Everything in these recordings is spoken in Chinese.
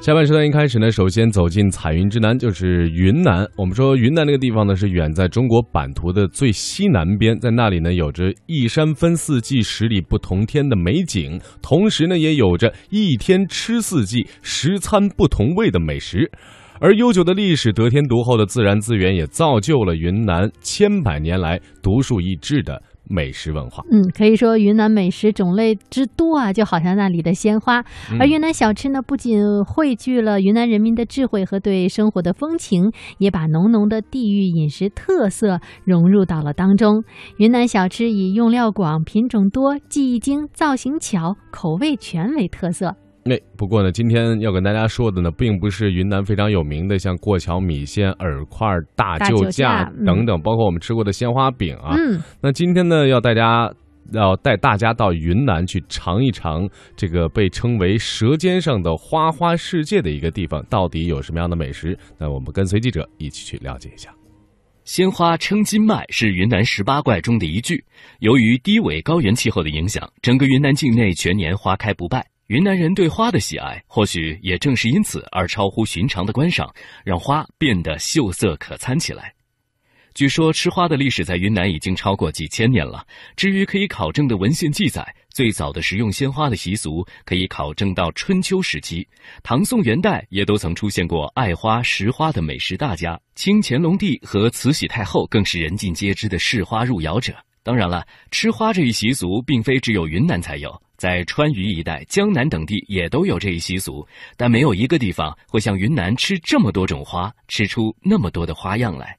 下半时段一开始呢，首先走进彩云之南，就是云南。我们说云南那个地方呢，是远在中国版图的最西南边，在那里呢，有着一山分四季、十里不同天的美景，同时呢，也有着一天吃四季、十餐不同味的美食。而悠久的历史、得天独厚的自然资源，也造就了云南千百年来独树一帜的。美食文化，嗯，可以说云南美食种类之多啊，就好像那里的鲜花。而云南小吃呢，不仅汇聚了云南人民的智慧和对生活的风情，也把浓浓的地域饮食特色融入到了当中。云南小吃以用料广、品种多、技艺精、造型巧、口味全为特色。那不过呢，今天要跟大家说的呢，并不是云南非常有名的，像过桥米线、饵块、大救驾等等，包括我们吃过的鲜花饼啊。嗯，那今天呢，要大家要带大家到云南去尝一尝这个被称为“舌尖上的花花世界”的一个地方，到底有什么样的美食？那我们跟随记者一起去了解一下。鲜花称金脉是云南十八怪中的一句，由于低纬高原气候的影响，整个云南境内全年花开不败。云南人对花的喜爱，或许也正是因此而超乎寻常的观赏，让花变得秀色可餐起来。据说吃花的历史在云南已经超过几千年了。至于可以考证的文献记载，最早的食用鲜花的习俗可以考证到春秋时期，唐宋元代也都曾出现过爱花食花的美食大家。清乾隆帝和慈禧太后更是人尽皆知的视花入窑者。当然了，吃花这一习俗并非只有云南才有。在川渝一带、江南等地也都有这一习俗，但没有一个地方会像云南吃这么多种花，吃出那么多的花样来。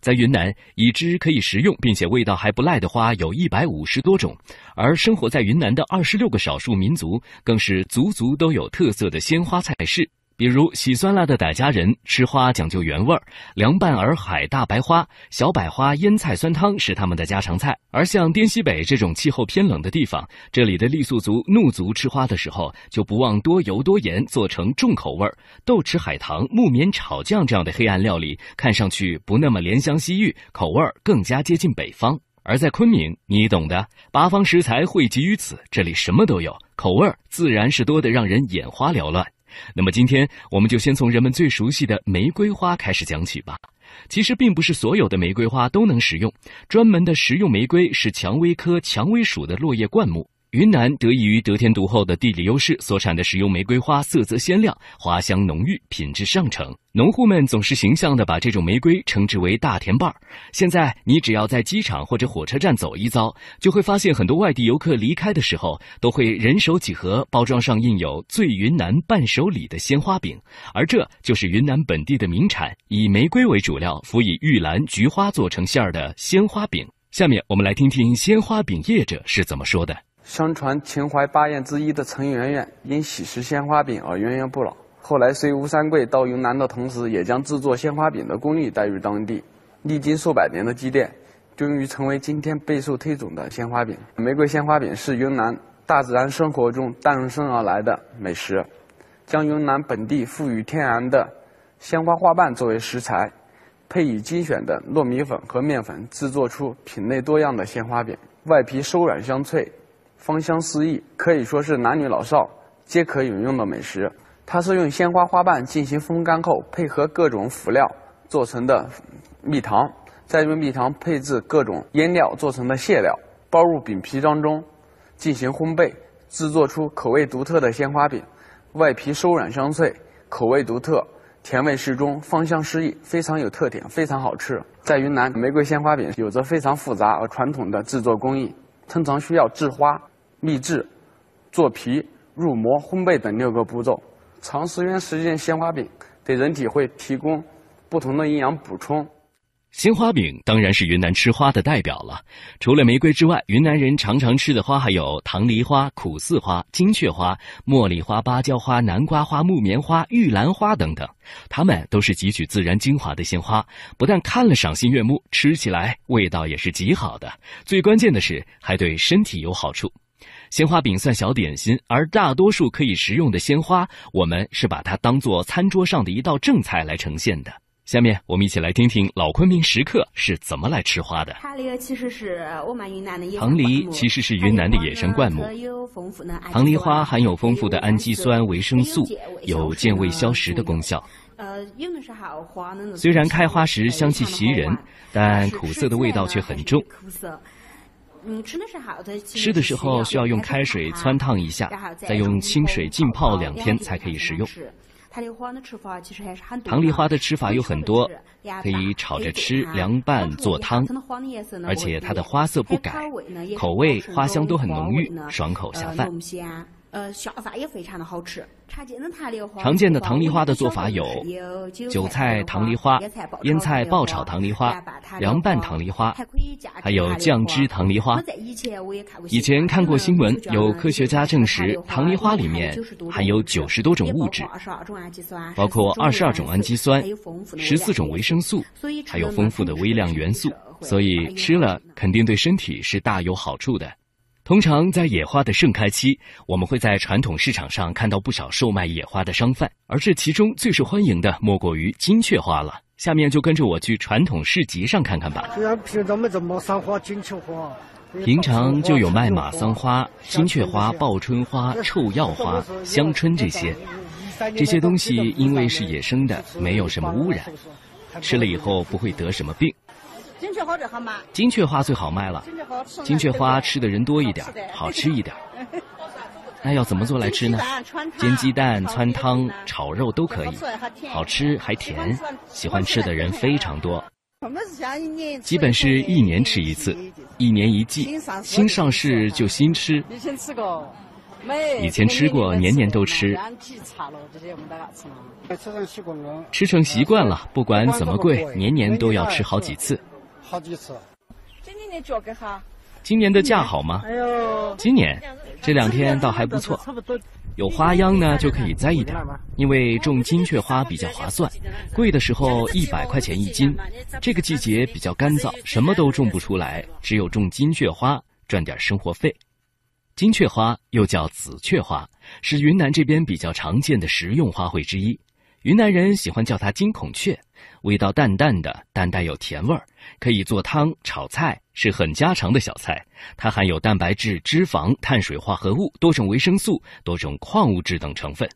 在云南，已知可以食用并且味道还不赖的花有一百五十多种，而生活在云南的二十六个少数民族，更是足足都有特色的鲜花菜式。比如喜酸辣的傣家人吃花讲究原味儿，凉拌洱海大白花、小百花腌菜酸汤是他们的家常菜。而像滇西北这种气候偏冷的地方，这里的傈僳族、怒族吃花的时候就不忘多油多盐，做成重口味儿豆豉海棠、木棉炒酱这样的黑暗料理，看上去不那么怜香惜玉，口味儿更加接近北方。而在昆明，你懂的，八方食材汇集于此，这里什么都有，口味儿 自然是多得让人眼花缭乱。那么今天我们就先从人们最熟悉的玫瑰花开始讲起吧。其实并不是所有的玫瑰花都能食用，专门的食用玫瑰是蔷薇科蔷薇属的落叶灌木。云南得益于得天独厚的地理优势，所产的食用玫瑰花色泽鲜亮，花香浓郁，品质上乘。农户们总是形象地把这种玫瑰称之为“大田瓣儿”。现在你只要在机场或者火车站走一遭，就会发现很多外地游客离开的时候，都会人手几盒包装上印有“醉云南伴手礼”的鲜花饼，而这就是云南本地的名产，以玫瑰为主料，辅以玉兰、菊花做成馅儿的鲜花饼。下面我们来听听鲜花饼业者是怎么说的。相传秦淮八艳之一的陈圆圆因喜食鲜花饼而源源不老。后来随吴三桂到云南的同时，也将制作鲜花饼的工艺带入当地。历经数百年的积淀，终于成为今天备受推崇的鲜花饼。玫瑰鲜花饼是云南大自然生活中诞生而来的美食，将云南本地富予天然的鲜花花瓣作为食材，配以精选的糯米粉和面粉，制作出品类多样的鲜花饼。外皮收软香脆。芳香四溢，可以说是男女老少皆可饮用的美食。它是用鲜花花瓣进行风干后，配合各种辅料做成的蜜糖，再用蜜糖配置各种腌料做成的馅料，包入饼皮当中进行烘焙，制作出口味独特的鲜花饼。外皮收软香脆，口味独特，甜味适中，芳香适溢，非常有特点，非常好吃。在云南，玫瑰鲜花饼有着非常复杂而传统的制作工艺，通常需要制花。秘制、做皮、入模、烘焙等六个步骤。长时间实践鲜花饼，对人体会提供不同的营养补充。鲜花饼当然是云南吃花的代表了。除了玫瑰之外，云南人常常吃的花还有唐梨花、苦楗花、金雀花、茉莉花、芭蕉花、南瓜花、木棉花、玉兰花等等。它们都是汲取自然精华的鲜花，不但看了赏心悦目，吃起来味道也是极好的。最关键的是，还对身体有好处。鲜花饼算小点心，而大多数可以食用的鲜花，我们是把它当做餐桌上的一道正菜来呈现的。下面我们一起来听听老昆明食客是怎么来吃花的。它那个其实是我们云南的唐梨其实是云南的野生灌木。唐梨花含有丰富的氨基酸、维生素，有健胃消食的功效。呃，有的时候花虽然开花时香气袭人，但苦涩的味道却很重。苦涩。嗯，吃的时候吃的时候需要用开水汆烫一下，再用清水浸泡两天才可以食用。唐梨花的吃法其实还是很多。唐梨花的吃法有很多，可以炒着吃、凉拌、做汤，而且它的花色不改，口味、花香都很浓郁，爽口下饭。呃，下饭也非常的好吃。常见的糖梨花，常见的唐梨花的做法有：韭菜糖梨花、腌菜爆炒糖梨花、凉拌糖梨花，还有酱汁糖梨花。以前看过新闻，有科学家证实，糖梨花里面含有九十多种物质，包括二十二种氨基酸、十四种维生素，还有丰富的微量元素，所以吃了肯定对身体是大有好处的。通常在野花的盛开期，我们会在传统市场上看到不少售卖野花的商贩，而这其中最受欢迎的莫过于金雀花了。下面就跟着我去传统市集上看看吧。平常没这么赏花、金雀花，平常就有卖马桑花、金雀花、报春花、臭药花、香椿这些，这些东西因为是野生的，没有什么污染，吃了以后不会得什么病。金雀花最好卖，金雀花最好卖了。金雀花吃的人多一点，好吃一点。那要怎么做来吃呢？煎鸡蛋、汆汤、炒肉都可以，好吃还甜，喜欢吃的人非常多。基本是一年吃一次，一年一季，新上市就新吃。以前吃过，没以前吃过，年年都吃。吃成习惯了，不管怎么贵，年年都要吃好几次。好几次。今年的价格哈？今年的价好吗？哎呦，今年这两天倒还不错。有花秧呢，就可以栽一点，因为种金雀花比较划算。贵的时候一百块钱一斤。这个季节比较干燥，什么都种不出来，只有种金雀花赚点生活费。金雀花又叫紫雀花，是云南这边比较常见的食用花卉之一。云南人喜欢叫它金孔雀，味道淡淡的，但带有甜味儿，可以做汤、炒菜，是很家常的小菜。它含有蛋白质、脂肪、碳水化合物、多种维生素、多种矿物质等成分。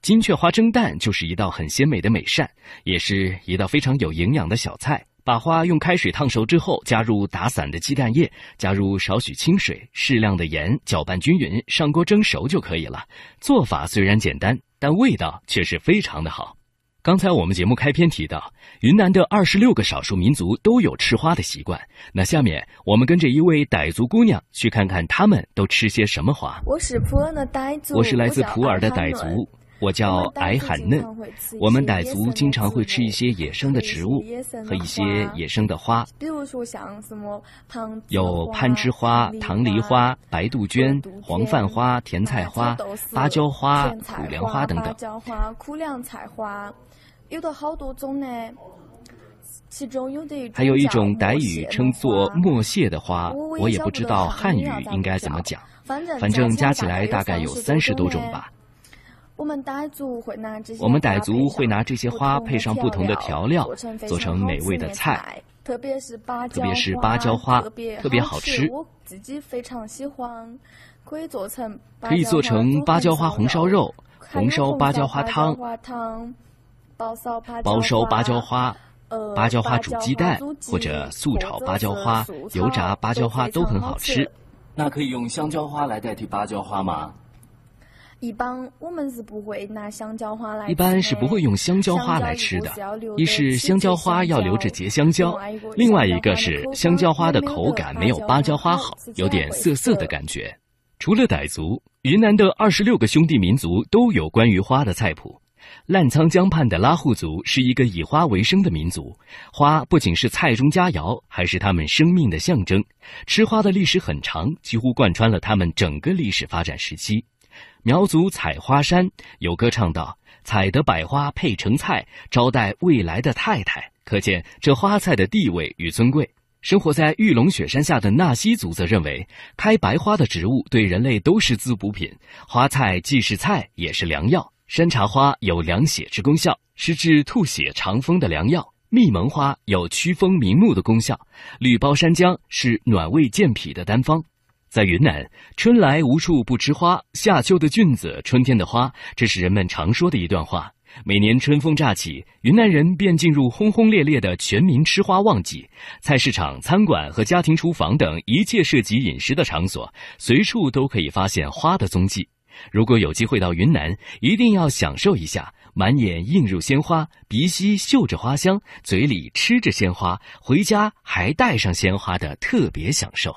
金雀花蒸蛋就是一道很鲜美的美膳，也是一道非常有营养的小菜。把花用开水烫熟之后，加入打散的鸡蛋液，加入少许清水、适量的盐，搅拌均匀，上锅蒸熟就可以了。做法虽然简单。但味道却是非常的好。刚才我们节目开篇提到，云南的二十六个少数民族都有吃花的习惯。那下面我们跟着一位傣族姑娘去看看他们都吃些什么花。我是普洱的傣族，我是来自普洱的傣族。我叫矮罕嫩，我们傣族经常会吃一些野生的植物和一些野生的花，比如说像什么有攀枝花、棠梨花、白杜鹃、黄泛花、甜菜花、芭蕉花、苦凉花等等。芭蕉花、苦凉菜花，有的好多种呢。其中有的还有一种傣语称作墨谢的花，我也不知道汉语应该怎么讲，反正加起来大概有三十多种吧。我们傣族会拿这些，我们傣族会拿这些花配上不同的调料，做成美味的菜。特别是芭特别是芭蕉花，特别好吃。我自己非常喜欢，可以做成可以做成芭蕉花红烧肉、红烧芭蕉花汤、包烧包烧芭蕉花、芭蕉花煮鸡蛋或者素炒芭蕉花、油炸芭蕉花都很好吃。那可以用香蕉花来代替芭蕉花吗？一般我们是不会拿香蕉花来。一般是不会用香蕉花来吃的。一是香蕉花要留着结香蕉，另外一个是香蕉花的口感没有芭蕉花好，有点涩涩的感觉。除了傣族，云南的二十六个兄弟民族都有关于花的菜谱。澜沧江畔的拉祜族是一个以花为生的民族，花不仅是菜中佳肴，还是他们生命的象征。吃花的历史很长，几乎贯穿了他们整个历史发展时期。苗族采花山有歌唱道：“采得百花配成菜，招待未来的太太。”可见这花菜的地位与尊贵。生活在玉龙雪山下的纳西族则认为，开白花的植物对人类都是滋补品，花菜既是菜也是良药。山茶花有凉血之功效，是治吐血、肠风的良药。蜜蒙花有驱风明目的功效，绿包山姜是暖胃健脾的单方。在云南，春来无处不吃花，夏秋的菌子，春天的花，这是人们常说的一段话。每年春风乍起，云南人便进入轰轰烈烈的全民吃花旺季。菜市场、餐馆和家庭厨房等一切涉及饮食的场所，随处都可以发现花的踪迹。如果有机会到云南，一定要享受一下满眼映入鲜花、鼻息嗅着花香、嘴里吃着鲜花、回家还带上鲜花的特别享受。